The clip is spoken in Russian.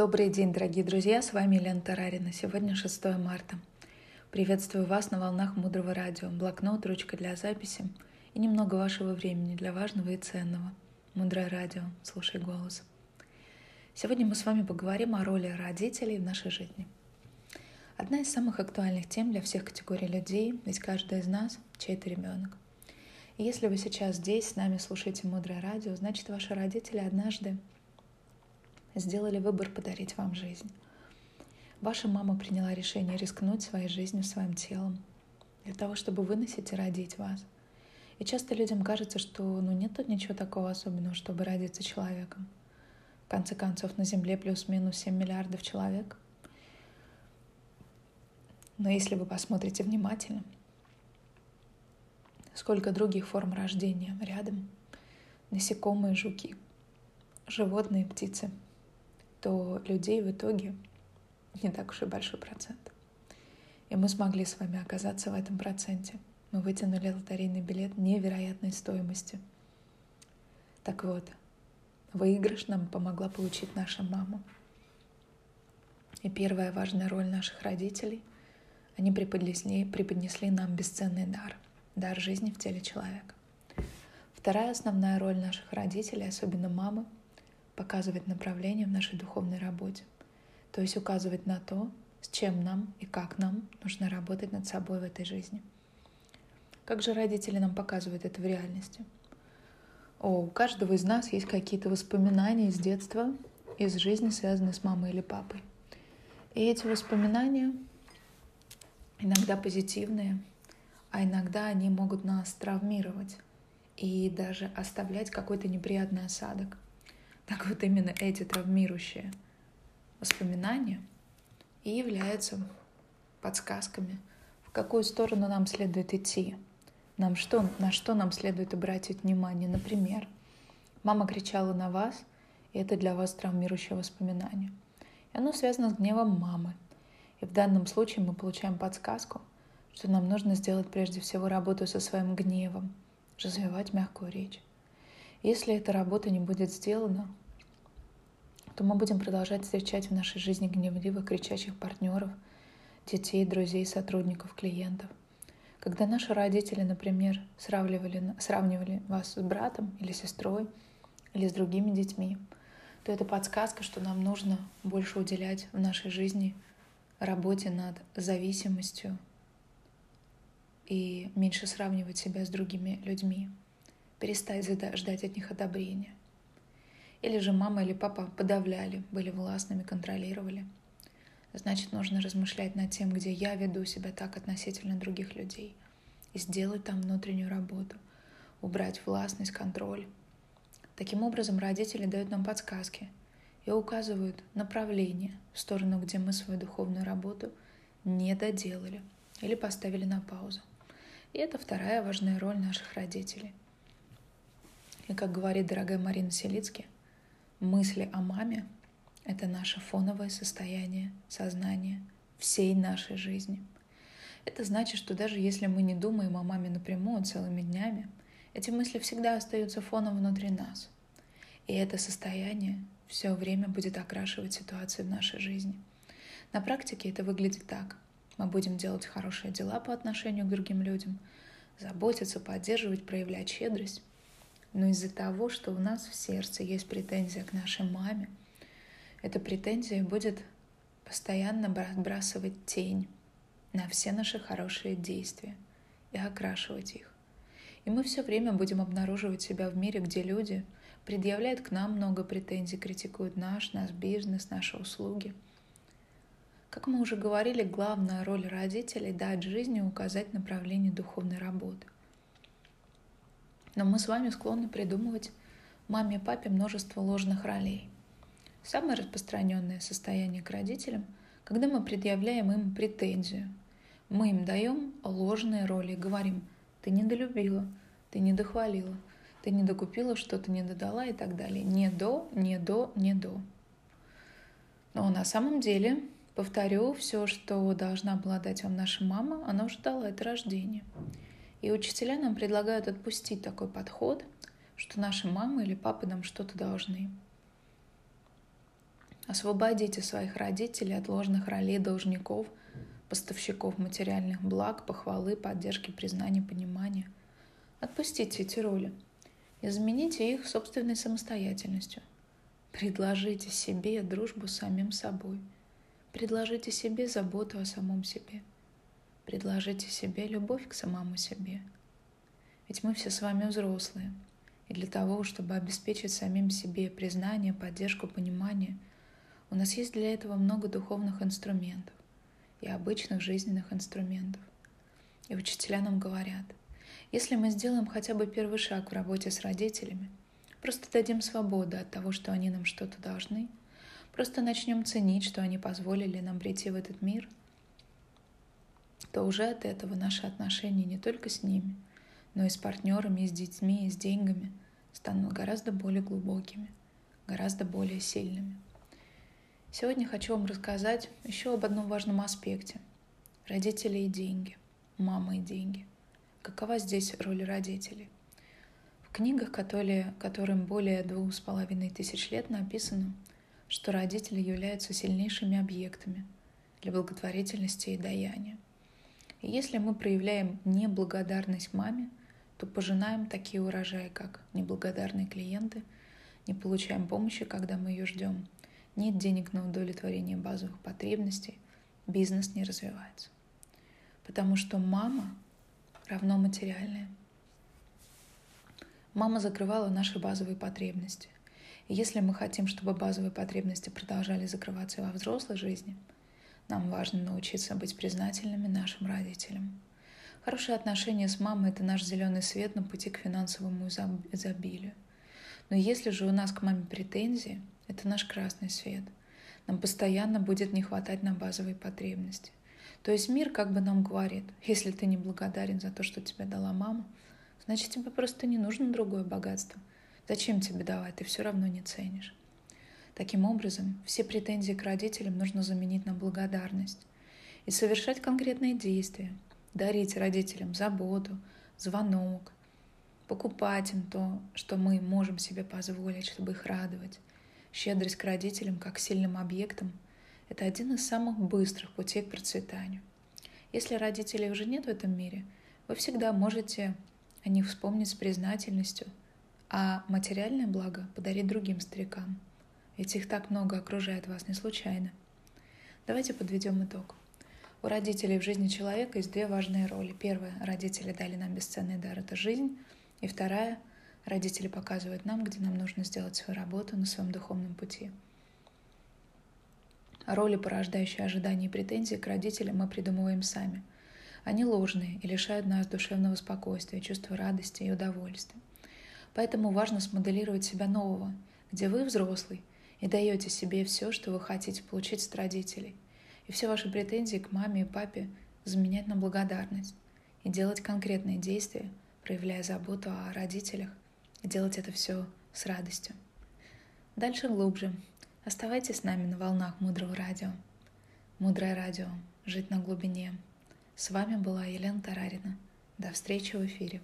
Добрый день, дорогие друзья, с вами Елена Тарарина. Сегодня 6 марта. Приветствую вас на волнах Мудрого Радио. Блокнот, ручка для записи и немного вашего времени для важного и ценного. Мудрое Радио, слушай голос. Сегодня мы с вами поговорим о роли родителей в нашей жизни. Одна из самых актуальных тем для всех категорий людей, ведь каждый из нас чей-то ребенок. И если вы сейчас здесь с нами слушаете Мудрое Радио, значит ваши родители однажды сделали выбор подарить вам жизнь. Ваша мама приняла решение рискнуть своей жизнью, своим телом, для того, чтобы выносить и родить вас. И часто людям кажется, что ну, нет тут ничего такого особенного, чтобы родиться человеком. В конце концов, на Земле плюс-минус 7 миллиардов человек. Но если вы посмотрите внимательно, сколько других форм рождения рядом, насекомые, жуки, животные, птицы — то людей в итоге не так уж и большой процент. И мы смогли с вами оказаться в этом проценте. Мы вытянули лотерейный билет невероятной стоимости. Так вот, выигрыш нам помогла получить наша мама. И первая важная роль наших родителей — они преподнесли, преподнесли нам бесценный дар — дар жизни в теле человека. Вторая основная роль наших родителей, особенно мамы — показывать направление в нашей духовной работе. То есть указывать на то, с чем нам и как нам нужно работать над собой в этой жизни. Как же родители нам показывают это в реальности? О, у каждого из нас есть какие-то воспоминания из детства, из жизни, связанные с мамой или папой. И эти воспоминания иногда позитивные, а иногда они могут нас травмировать и даже оставлять какой-то неприятный осадок – так вот именно эти травмирующие воспоминания и являются подсказками, в какую сторону нам следует идти, нам что, на что нам следует обратить внимание. Например, мама кричала на вас, и это для вас травмирующее воспоминание. И оно связано с гневом мамы. И в данном случае мы получаем подсказку, что нам нужно сделать прежде всего работу со своим гневом, развивать мягкую речь. Если эта работа не будет сделана, то мы будем продолжать встречать в нашей жизни гневливых, кричащих партнеров, детей, друзей, сотрудников, клиентов. Когда наши родители, например, сравнивали, сравнивали вас с братом или сестрой, или с другими детьми, то это подсказка, что нам нужно больше уделять в нашей жизни работе над зависимостью и меньше сравнивать себя с другими людьми, перестать ждать от них одобрения. Или же мама или папа подавляли, были властными, контролировали. Значит, нужно размышлять над тем, где я веду себя так относительно других людей. И сделать там внутреннюю работу. Убрать властность, контроль. Таким образом, родители дают нам подсказки и указывают направление в сторону, где мы свою духовную работу не доделали или поставили на паузу. И это вторая важная роль наших родителей. И как говорит дорогая Марина Селицки – Мысли о маме — это наше фоновое состояние сознания всей нашей жизни. Это значит, что даже если мы не думаем о маме напрямую целыми днями, эти мысли всегда остаются фоном внутри нас. И это состояние все время будет окрашивать ситуацию в нашей жизни. На практике это выглядит так. Мы будем делать хорошие дела по отношению к другим людям, заботиться, поддерживать, проявлять щедрость, но из-за того, что у нас в сердце есть претензия к нашей маме, эта претензия будет постоянно отбрасывать тень на все наши хорошие действия и окрашивать их. И мы все время будем обнаруживать себя в мире, где люди предъявляют к нам много претензий, критикуют наш, наш бизнес, наши услуги. Как мы уже говорили, главная роль родителей — дать жизни указать направление духовной работы — но мы с вами склонны придумывать маме и папе множество ложных ролей. Самое распространенное состояние к родителям, когда мы предъявляем им претензию. Мы им даем ложные роли, говорим, ты недолюбила, ты недохвалила, ты не докупила, что-то не додала и так далее. Не до, не до, не до. Но на самом деле, повторю, все, что должна была дать вам наша мама, она уже дала это рождение. И учителя нам предлагают отпустить такой подход, что наши мамы или папы нам что-то должны. Освободите своих родителей от ложных ролей должников, поставщиков материальных благ, похвалы, поддержки, признания, понимания. Отпустите эти роли и замените их собственной самостоятельностью. Предложите себе дружбу с самим собой. Предложите себе заботу о самом себе. Предложите себе любовь к самому себе. Ведь мы все с вами взрослые. И для того, чтобы обеспечить самим себе признание, поддержку, понимание, у нас есть для этого много духовных инструментов и обычных жизненных инструментов. И учителя нам говорят, если мы сделаем хотя бы первый шаг в работе с родителями – Просто дадим свободу от того, что они нам что-то должны. Просто начнем ценить, что они позволили нам прийти в этот мир, то уже от этого наши отношения не только с ними, но и с партнерами, и с детьми, и с деньгами станут гораздо более глубокими, гораздо более сильными. Сегодня хочу вам рассказать еще об одном важном аспекте. Родители и деньги, мама и деньги. Какова здесь роль родителей? В книгах, которые, которым более двух с половиной тысяч лет, написано, что родители являются сильнейшими объектами для благотворительности и даяния. Если мы проявляем неблагодарность маме, то пожинаем такие урожаи, как неблагодарные клиенты, не получаем помощи, когда мы ее ждем, нет денег на удовлетворение базовых потребностей, бизнес не развивается. Потому что мама равно материальная – Мама закрывала наши базовые потребности. И если мы хотим, чтобы базовые потребности продолжали закрываться во взрослой жизни, нам важно научиться быть признательными нашим родителям. Хорошие отношения с мамой – это наш зеленый свет на пути к финансовому изобилию. Но если же у нас к маме претензии, это наш красный свет. Нам постоянно будет не хватать на базовые потребности. То есть мир как бы нам говорит, если ты не благодарен за то, что тебе дала мама – Значит, тебе просто не нужно другое богатство. Зачем тебе давать, ты все равно не ценишь. Таким образом, все претензии к родителям нужно заменить на благодарность и совершать конкретные действия, дарить родителям заботу, звонок, покупать им то, что мы можем себе позволить, чтобы их радовать. Щедрость к родителям как сильным объектам – это один из самых быстрых путей к процветанию. Если родителей уже нет в этом мире, вы всегда можете о них вспомнить с признательностью, а материальное благо подарить другим старикам, ведь их так много окружает вас не случайно. Давайте подведем итог. У родителей в жизни человека есть две важные роли. Первая – родители дали нам бесценный дар – это жизнь. И вторая – родители показывают нам, где нам нужно сделать свою работу на своем духовном пути. Роли, порождающие ожидания и претензии к родителям, мы придумываем сами – они ложные и лишают нас душевного спокойствия, чувства радости и удовольствия. Поэтому важно смоделировать себя нового, где вы взрослый и даете себе все, что вы хотите получить от родителей. И все ваши претензии к маме и папе заменять на благодарность и делать конкретные действия, проявляя заботу о родителях, и делать это все с радостью. Дальше глубже. Оставайтесь с нами на волнах Мудрого Радио. Мудрое Радио. Жить на глубине. С вами была Елена Тарарина. До встречи в эфире.